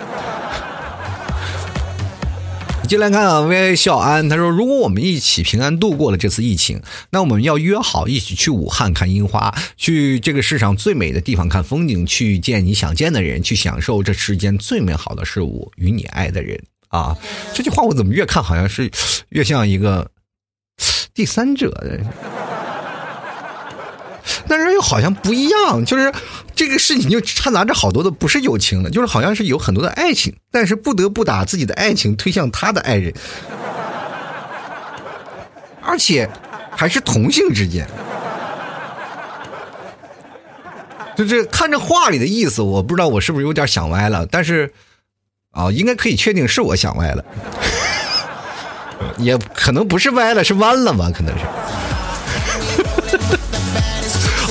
进来看啊，微笑安，他说如果我们一起平安度过了这次疫情，那我们要约好一起去武汉看樱花，去这个世上最美的地方看风景，去见你想见的人，去享受这世间最美好的事物与你爱的人。啊，这句话我怎么越看好像是越像一个第三者的，但是又好像不一样。就是这个事情就掺杂着好多的不是友情了，就是好像是有很多的爱情，但是不得不把自己的爱情推向他的爱人，而且还是同性之间。就这看着话里的意思，我不知道我是不是有点想歪了，但是。啊，应该可以确定是我想歪了，也可能不是歪了，是弯了吧？可能是。(laughs)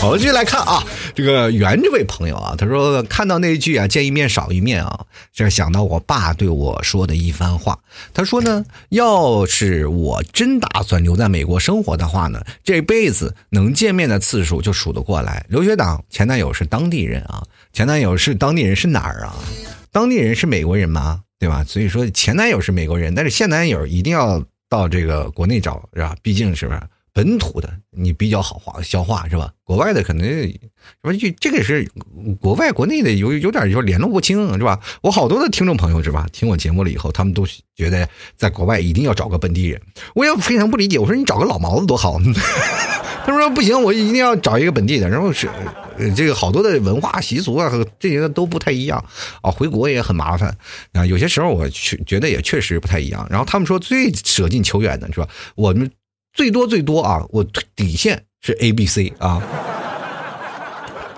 好，继续来看啊，这个袁这位朋友啊，他说看到那句啊“见一面少一面”啊，这想到我爸对我说的一番话。他说呢，要是我真打算留在美国生活的话呢，这辈子能见面的次数就数得过来。留学党前男友是当地人啊，前男友是当地人是哪儿啊？当地人是美国人吗？对吧？所以说前男友是美国人，但是现男友一定要到这个国内找，是吧？毕竟是吧，本土的你比较好化消化，是吧？国外的可能什么就这个是国外国内的有有点就联络不清，是吧？我好多的听众朋友是吧？听我节目了以后，他们都觉得在国外一定要找个本地人，我也非常不理解。我说你找个老毛子多好。(laughs) 他说不行，我一定要找一个本地的，然后是。这个好多的文化习俗啊，和这些都不太一样啊，回国也很麻烦啊。有些时候我去觉得也确实不太一样。然后他们说最舍近求远的是吧？我们最多最多啊，我底线是 A、B、C 啊。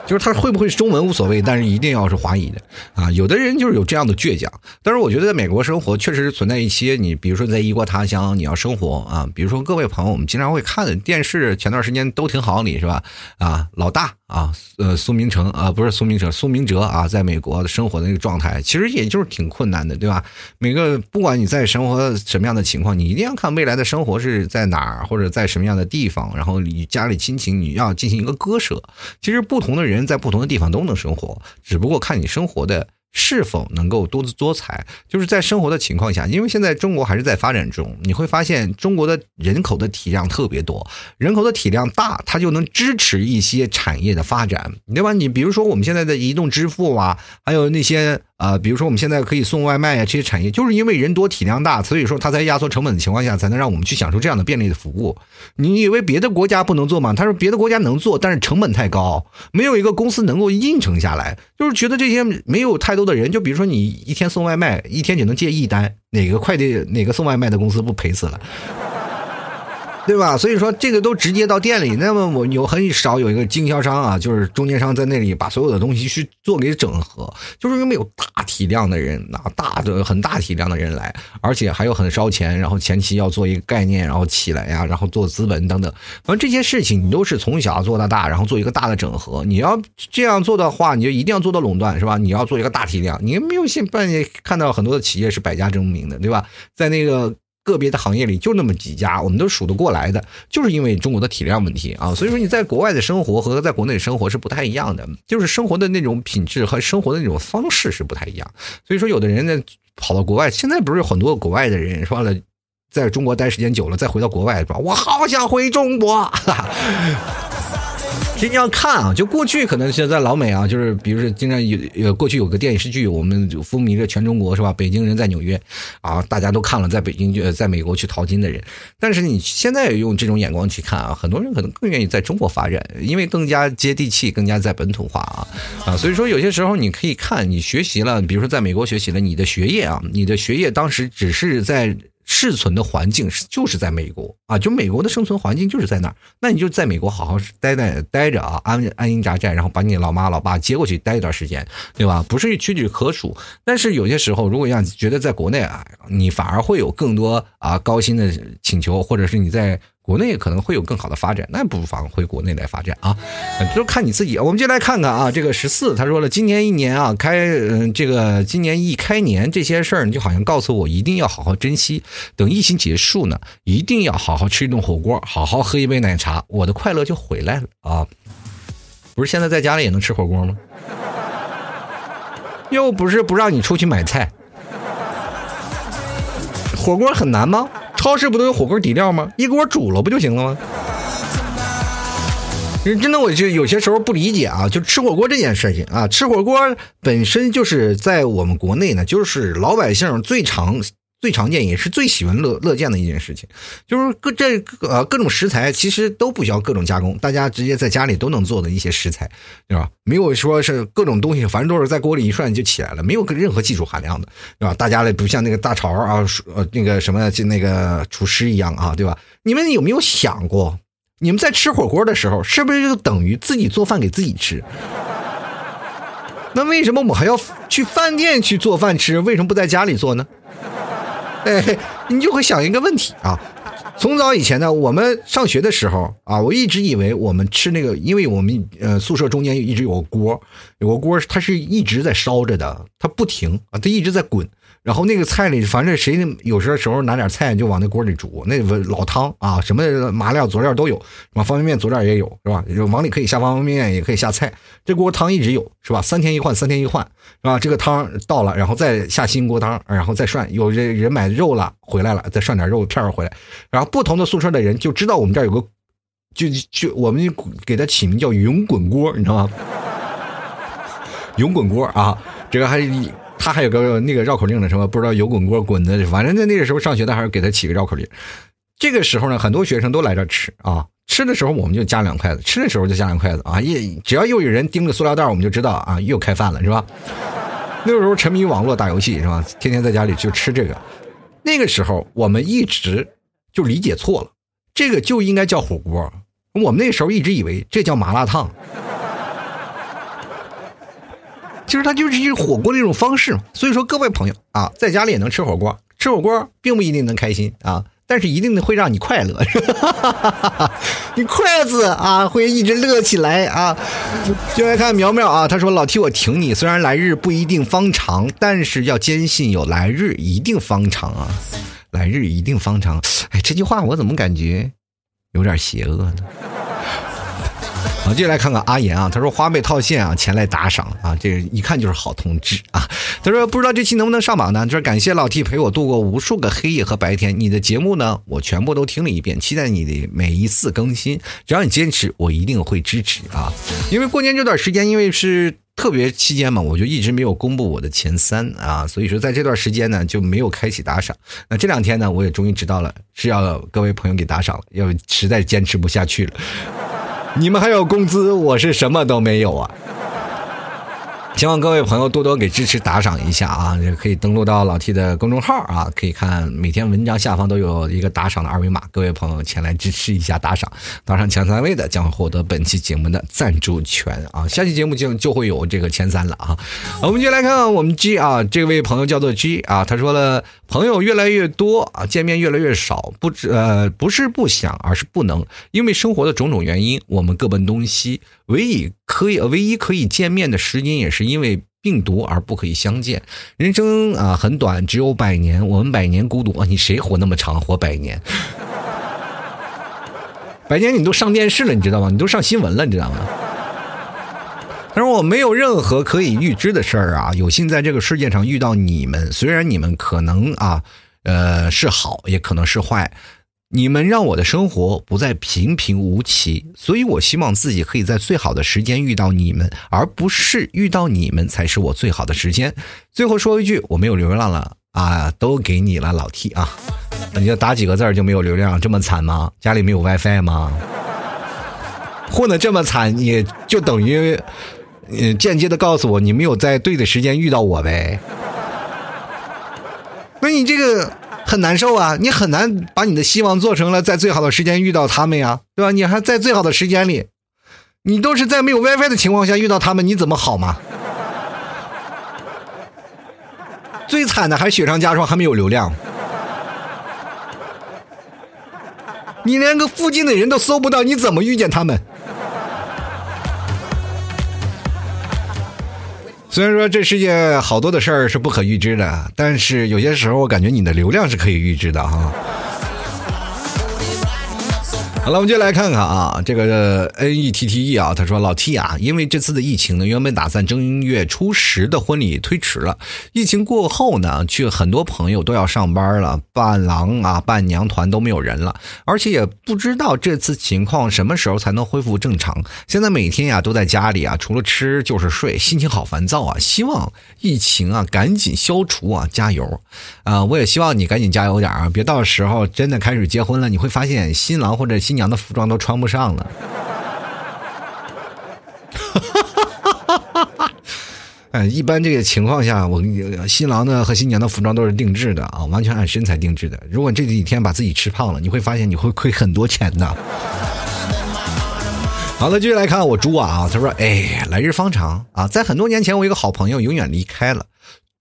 就是他会不会中文无所谓，但是一定要是华裔的啊。有的人就是有这样的倔强。但是我觉得在美国生活确实存在一些，你比如说在异国他乡你要生活啊，比如说各位朋友，我们经常会看电视，前段时间都挺好，你是吧？啊，老大啊，呃，苏明成啊，不是苏明哲，苏明哲啊，在美国生活的那个状态，其实也就是挺困难的，对吧？每个不管你在生活什么样的情况，你一定要看未来的生活是在哪儿，或者在什么样的地方，然后你家里亲情你要进行一个割舍。其实不同的人在不同的地方都能生活，只不过看你生活的。是否能够多姿多彩？就是在生活的情况下，因为现在中国还是在发展中，你会发现中国的人口的体量特别多，人口的体量大，它就能支持一些产业的发展，对吧？你比如说我们现在的移动支付啊，还有那些。啊，比如说我们现在可以送外卖啊，这些产业就是因为人多体量大，所以说它在压缩成本的情况下，才能让我们去享受这样的便利的服务。你以为别的国家不能做吗？他说别的国家能做，但是成本太高，没有一个公司能够应承下来。就是觉得这些没有太多的人，就比如说你一天送外卖，一天只能接一单，哪个快递哪个送外卖的公司不赔死了？对吧？所以说这个都直接到店里，那么我有很少有一个经销商啊，就是中间商在那里把所有的东西去做给整合，就是因为有大体量的人拿大的很大体量的人来，而且还有很烧钱，然后前期要做一个概念，然后起来呀，然后做资本等等，反正这些事情你都是从小做到大，然后做一个大的整合。你要这样做的话，你就一定要做到垄断，是吧？你要做一个大体量，你没有现半夜看到很多的企业是百家争鸣的，对吧？在那个。个别的行业里就那么几家，我们都数得过来的，就是因为中国的体量问题啊。所以说你在国外的生活和在国内生活是不太一样的，就是生活的那种品质和生活的那种方式是不太一样。所以说有的人呢跑到国外，现在不是有很多国外的人说了，在中国待时间久了再回到国外是吧？我好想回中国。(laughs) 经常看啊，就过去可能现在老美啊，就是比如说经常有有过去有个电视剧，我们风靡着全中国是吧？北京人在纽约啊，大家都看了，在北京就在美国去淘金的人。但是你现在用这种眼光去看啊，很多人可能更愿意在中国发展，因为更加接地气，更加在本土化啊啊。所以说有些时候你可以看，你学习了，比如说在美国学习了，你的学业啊，你的学业当时只是在。适存的环境是就是在美国啊，就美国的生存环境就是在那儿，那你就在美国好好待待待着啊，安安营扎寨，然后把你老妈老爸接过去待一段时间，对吧？不是屈指可数。但是有些时候，如果让你觉得在国内啊，你反而会有更多啊高薪的请求，或者是你在。国内可能会有更好的发展，那不妨回国内来发展啊，就看你自己。我们就来看看啊，这个十四他说了，今年一年啊，开嗯，这个今年一开年这些事儿，你就好像告诉我一定要好好珍惜，等疫情结束呢，一定要好好吃一顿火锅，好好喝一杯奶茶，我的快乐就回来了啊！不是现在在家里也能吃火锅吗？又不是不让你出去买菜，火锅很难吗？超市不都有火锅底料吗？一锅煮了不就行了吗？真的，我就有些时候不理解啊，就吃火锅这件事情啊，吃火锅本身就是在我们国内呢，就是老百姓最常。最常见也是最喜闻乐乐见的一件事情，就是各这呃各种食材其实都不需要各种加工，大家直接在家里都能做的一些食材，对吧？没有说是各种东西，反正都是在锅里一涮就起来了，没有任何技术含量的，对吧？大家呢不像那个大炒啊，呃那个什么就那个厨师一样啊，对吧？你们有没有想过，你们在吃火锅的时候，是不是就等于自己做饭给自己吃？(laughs) 那为什么我还要去饭店去做饭吃？为什么不在家里做呢？哎，你就会想一个问题啊，从早以前呢，我们上学的时候啊，我一直以为我们吃那个，因为我们呃宿舍中间一直有个锅，有个锅它是一直在烧着的，它不停啊，它一直在滚。然后那个菜里，反正谁有时候时候拿点菜就往那锅里煮，那老汤啊，什么麻料佐料都有，往方便面佐料也有，是吧？往里可以下方便面，也可以下菜。这锅汤一直有，是吧？三天一换，三天一换，是吧？这个汤到了，然后再下新锅汤，然后再涮。有人人买肉了回来了，再涮点肉片回来。然后不同的宿舍的人就知道我们这儿有个，就就我们给它起名叫“云滚锅”，你知道吗？(laughs) 云滚锅啊，这个还是。他还有个那个绕口令呢，什么不知道油滚锅滚的，反正在那个时候上学的还是给他起个绕口令。这个时候呢，很多学生都来这吃啊，吃的时候我们就夹两筷子，吃的时候就夹两筷子啊。一只要又有人盯着塑料袋，我们就知道啊，又开饭了是吧？(laughs) 那个时候沉迷网络打游戏是吧？天天在家里就吃这个。那个时候我们一直就理解错了，这个就应该叫火锅。我们那时候一直以为这叫麻辣烫。其实它就是一火锅的一种方式。所以说，各位朋友啊，在家里也能吃火锅，吃火锅并不一定能开心啊。但是一定会让你快乐，(laughs) 你筷子啊会一直乐起来啊！就来看苗苗啊，他说：“老替我挺你，虽然来日不一定方长，但是要坚信有来日一定方长啊！来日一定方长。”哎，这句话我怎么感觉有点邪恶呢？好，接下来看看阿言啊，他说花呗套现啊，前来打赏啊，这一看就是好同志啊。他说不知道这期能不能上榜呢？他说感谢老 T 陪我度过无数个黑夜和白天，你的节目呢，我全部都听了一遍，期待你的每一次更新。只要你坚持，我一定会支持啊。因为过年这段时间，因为是特别期间嘛，我就一直没有公布我的前三啊，所以说在这段时间呢，就没有开启打赏。那这两天呢，我也终于知道了是要各位朋友给打赏了，要实在坚持不下去了。你们还有工资，我是什么都没有啊！希望各位朋友多多给支持打赏一下啊！也可以登录到老 T 的公众号啊，可以看每天文章下方都有一个打赏的二维码，各位朋友前来支持一下打赏，打赏前三位的将会获得本期节目的赞助权啊！下期节目就就会有这个前三了啊！我们就来看看我们 G 啊，这位朋友叫做 G 啊，他说了，朋友越来越多啊，见面越来越少，不知呃不是不想，而是不能，因为生活的种种原因，我们各奔东西。唯一可以唯一可以见面的时间，也是因为病毒而不可以相见。人生啊很短，只有百年，我们百年孤独啊！你谁活那么长，活百年？(laughs) 百年你都上电视了，你知道吗？你都上新闻了，你知道吗？他说我没有任何可以预知的事儿啊，有幸在这个世界上遇到你们，虽然你们可能啊，呃是好，也可能是坏。你们让我的生活不再平平无奇，所以我希望自己可以在最好的时间遇到你们，而不是遇到你们才是我最好的时间。最后说一句，我没有流量了啊，都给你了，老 T 啊，你就打几个字就没有流量，这么惨吗？家里没有 WiFi 吗？混的这么惨，你就等于，嗯，间接的告诉我你没有在对的时间遇到我呗？那你这个。很难受啊！你很难把你的希望做成了在最好的时间遇到他们呀，对吧？你还在最好的时间里，你都是在没有 WiFi 的情况下遇到他们，你怎么好嘛？最惨的还雪上加霜，还没有流量，你连个附近的人都搜不到，你怎么遇见他们？虽然说这世界好多的事儿是不可预知的，但是有些时候我感觉你的流量是可以预知的哈。好了，我们就来看看啊，这个 N E T T E 啊，他说老 T 啊，因为这次的疫情呢，原本打算正月初十的婚礼推迟了。疫情过后呢，却很多朋友都要上班了，伴郎啊、伴娘团都没有人了，而且也不知道这次情况什么时候才能恢复正常。现在每天呀都在家里啊，除了吃就是睡，心情好烦躁啊。希望疫情啊赶紧消除啊，加油啊！我也希望你赶紧加油点啊，别到时候真的开始结婚了，你会发现新郎或者新娘的服装都穿不上了，(laughs) 哎，一般这个情况下，我新郎呢和新娘的服装都是定制的啊，完全按身材定制的。如果这几天把自己吃胖了，你会发现你会亏很多钱的。(laughs) 好了，继续来看我猪啊，他说：“哎，来日方长啊，在很多年前，我一个好朋友永远离开了。”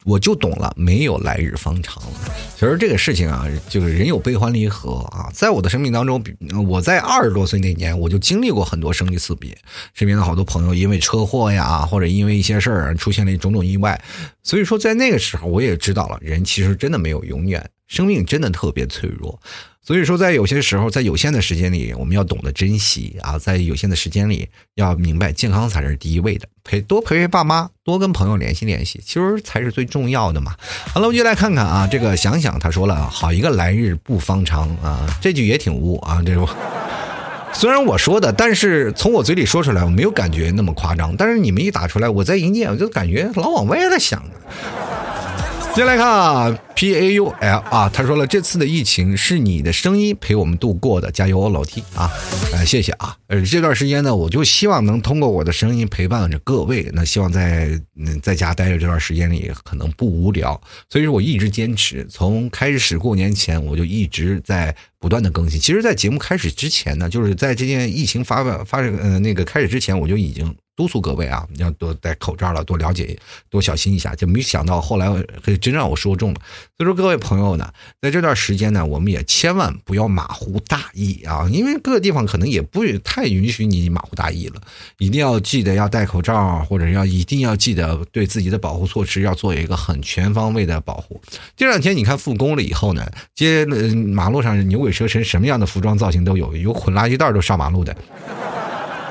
我就懂了，没有来日方长了。其实这个事情啊，就是人有悲欢离合啊。在我的生命当中，我在二十多岁那年，我就经历过很多生离死别，身边的好多朋友因为车祸呀，或者因为一些事儿出现了种种意外。所以说，在那个时候，我也知道了，人其实真的没有永远，生命真的特别脆弱。所以说，在有些时候，在有限的时间里，我们要懂得珍惜啊！在有限的时间里，要明白健康才是第一位的。陪多陪陪爸妈，多跟朋友联系联系，其实才是最重要的嘛。好了，我们就来看看啊，这个想想他说了，好一个来日不方长啊，这句也挺污啊。这种虽然我说的，但是从我嘴里说出来，我没有感觉那么夸张。但是你们一打出来，我在一念，我就感觉老往歪了想。接下来看啊，P A U L 啊，他说了，这次的疫情是你的声音陪我们度过的，加油哦，老 T 啊，呃，谢谢啊，呃，这段时间呢，我就希望能通过我的声音陪伴着各位，那希望在嗯在家待着这段时间里可能不无聊，所以说我一直坚持，从开始过年前我就一直在不断的更新。其实，在节目开始之前呢，就是在这件疫情发发呃那个开始之前，我就已经督促各位啊，要多戴口罩了，多了解，多小心一下。就没想到后来真让我说中了。所以说，各位朋友呢，在这段时间呢，我们也千万不要马虎大意啊，因为各个地方可能也不太允许你马虎大意了。一定要记得要戴口罩，或者要一定要记得对自己的保护措施要做一个很全方位的保护。这两天你看复工了以后呢，街马路上牛鬼蛇神，什么样的服装造型都有，有捆垃圾袋都上马路的。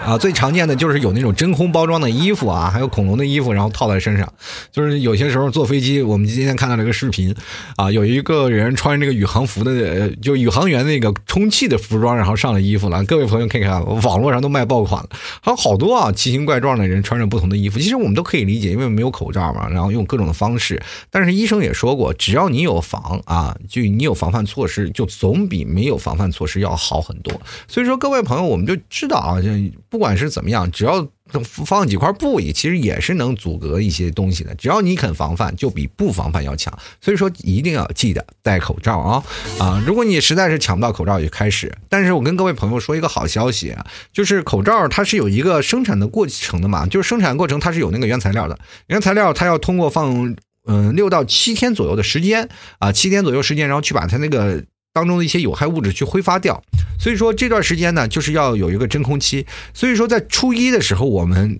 啊，最常见的就是有那种真空包装的衣服啊，还有恐龙的衣服，然后套在身上。就是有些时候坐飞机，我们今天看到了一个视频，啊，有一个人穿那个宇航服的，就宇航员那个充气的服装，然后上了衣服了。各位朋友可以看，网络上都卖爆款了，还有好多啊奇形怪状的人穿着不同的衣服。其实我们都可以理解，因为没有口罩嘛，然后用各种的方式。但是医生也说过，只要你有防啊，就你有防范措施，就总比没有防范措施要好很多。所以说，各位朋友，我们就知道啊，就。不管是怎么样，只要放几块布，也其实也是能阻隔一些东西的。只要你肯防范，就比不防范要强。所以说，一定要记得戴口罩啊啊！如果你实在是抢不到口罩，就开始。但是我跟各位朋友说一个好消息，就是口罩它是有一个生产的过程的嘛，就是生产过程它是有那个原材料的，原材料它要通过放嗯六到七天左右的时间啊，七天左右时间，然后去把它那个。当中的一些有害物质去挥发掉，所以说这段时间呢，就是要有一个真空期。所以说在初一的时候，我们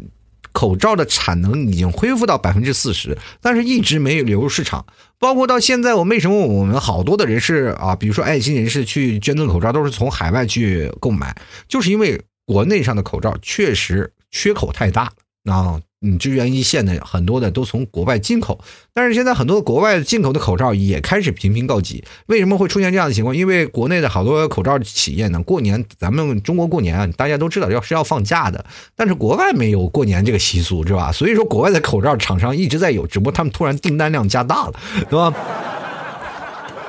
口罩的产能已经恢复到百分之四十，但是一直没有流入市场。包括到现在，我为什么我们好多的人士啊，比如说爱心人士去捐赠口罩，都是从海外去购买，就是因为国内上的口罩确实缺口太大啊。嗯，支援一线的很多的都从国外进口，但是现在很多国外进口的口罩也开始频频告急。为什么会出现这样的情况？因为国内的好多口罩企业呢，过年咱们中国过年啊，大家都知道要是要放假的，但是国外没有过年这个习俗，是吧？所以说国外的口罩厂商一直在有，只不过他们突然订单量加大了，是吧？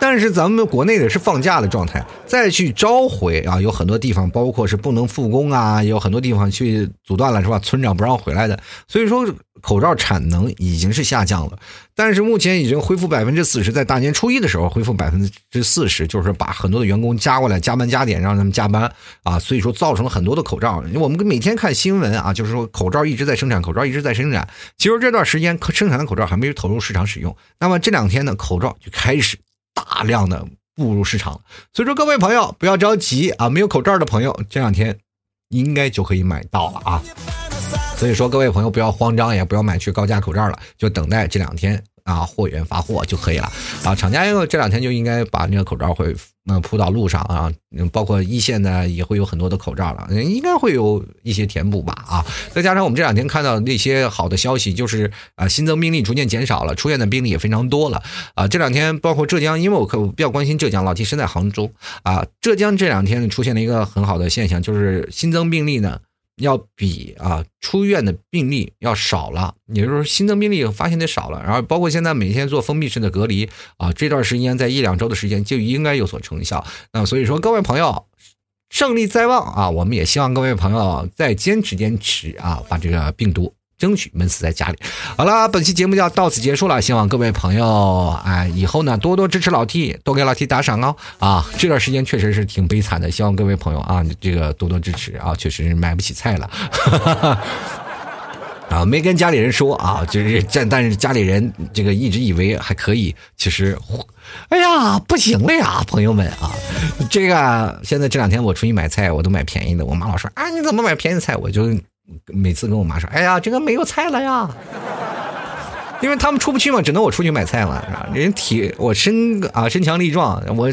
但是咱们国内的是放假的状态，再去召回啊，有很多地方，包括是不能复工啊，有很多地方去阻断了，是吧？村长不让回来的，所以说口罩产能已经是下降了。但是目前已经恢复百分之四十，在大年初一的时候恢复百分之四十，就是把很多的员工加过来加班加点，让他们加班啊，所以说造成了很多的口罩。我们每天看新闻啊，就是说口罩一直在生产，口罩一直在生产。其实这段时间生产的口罩还没有投入市场使用，那么这两天呢，口罩就开始。大量的步入市场，所以说各位朋友不要着急啊，没有口罩的朋友这两天应该就可以买到了啊。所以说各位朋友不要慌张，也不要买去高价口罩了，就等待这两天。啊，货源发货就可以了啊！厂家这两天就应该把那个口罩会嗯铺到路上啊，包括一线的也会有很多的口罩了，应该会有一些填补吧啊！再加上我们这两天看到那些好的消息，就是啊新增病例逐渐减少了，出院的病例也非常多了啊！这两天包括浙江，因为我可比较关心浙江，老提身在杭州啊，浙江这两天出现了一个很好的现象，就是新增病例呢。要比啊出院的病例要少了，也就是说新增病例发现的少了，然后包括现在每天做封闭式的隔离啊，这段时间在一两周的时间就应该有所成效。那所以说各位朋友，胜利在望啊！我们也希望各位朋友再坚持坚持啊，把这个病毒。争取闷死在家里。好了，本期节目就要到此结束了。希望各位朋友，哎，以后呢多多支持老 T，多给老 T 打赏哦。啊，这段时间确实是挺悲惨的，希望各位朋友啊，这个多多支持啊，确实是买不起菜了。(laughs) 啊，没跟家里人说啊，就是这，但是家里人这个一直以为还可以，其实，哎呀，不行了呀，朋友们啊，这个现在这两天我出去买菜，我都买便宜的。我妈老说啊，你怎么买便宜菜？我就。每次跟我妈说：“哎呀，这个没有菜了呀，因为他们出不去嘛，只能我出去买菜嘛。人体我身啊身强力壮，我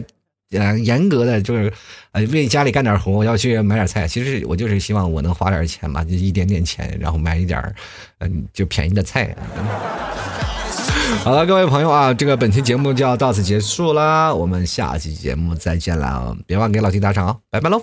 呃严格的就是呃为家里干点活，我要去买点菜。其实我就是希望我能花点钱嘛，就一点点钱，然后买一点嗯就便宜的菜。好了，各位朋友啊，这个本期节目就要到此结束啦，我们下期节目再见了，别忘给老 T 打赏啊，拜拜喽。”